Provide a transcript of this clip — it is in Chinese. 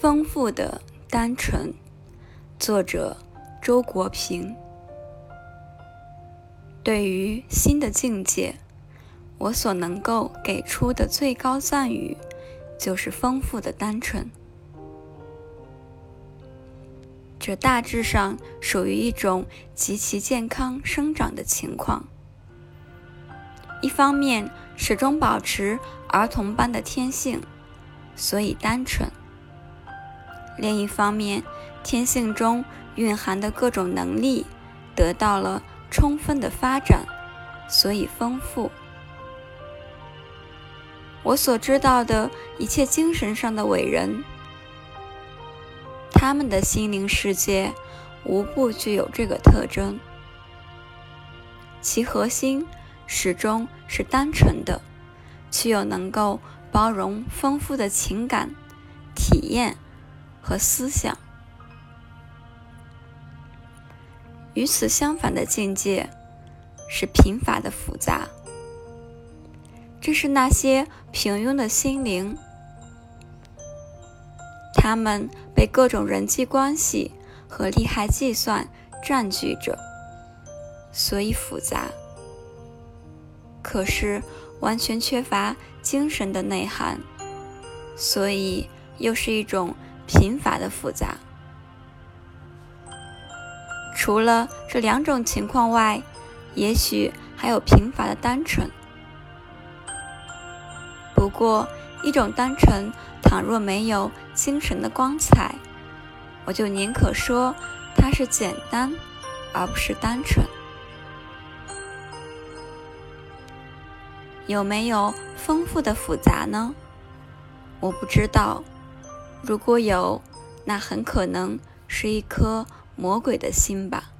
丰富的单纯，作者周国平。对于新的境界，我所能够给出的最高赞誉，就是丰富的单纯。这大致上属于一种极其健康生长的情况。一方面，始终保持儿童般的天性，所以单纯。另一方面，天性中蕴含的各种能力得到了充分的发展，所以丰富。我所知道的一切精神上的伟人，他们的心灵世界无不具有这个特征，其核心始终是单纯的，却又能够包容丰富的情感体验。和思想，与此相反的境界是贫乏的复杂。这是那些平庸的心灵，他们被各种人际关系和利害计算占据着，所以复杂。可是完全缺乏精神的内涵，所以又是一种。贫乏的复杂，除了这两种情况外，也许还有贫乏的单纯。不过，一种单纯，倘若没有精神的光彩，我就宁可说它是简单，而不是单纯。有没有丰富的复杂呢？我不知道。如果有，那很可能是一颗魔鬼的心吧。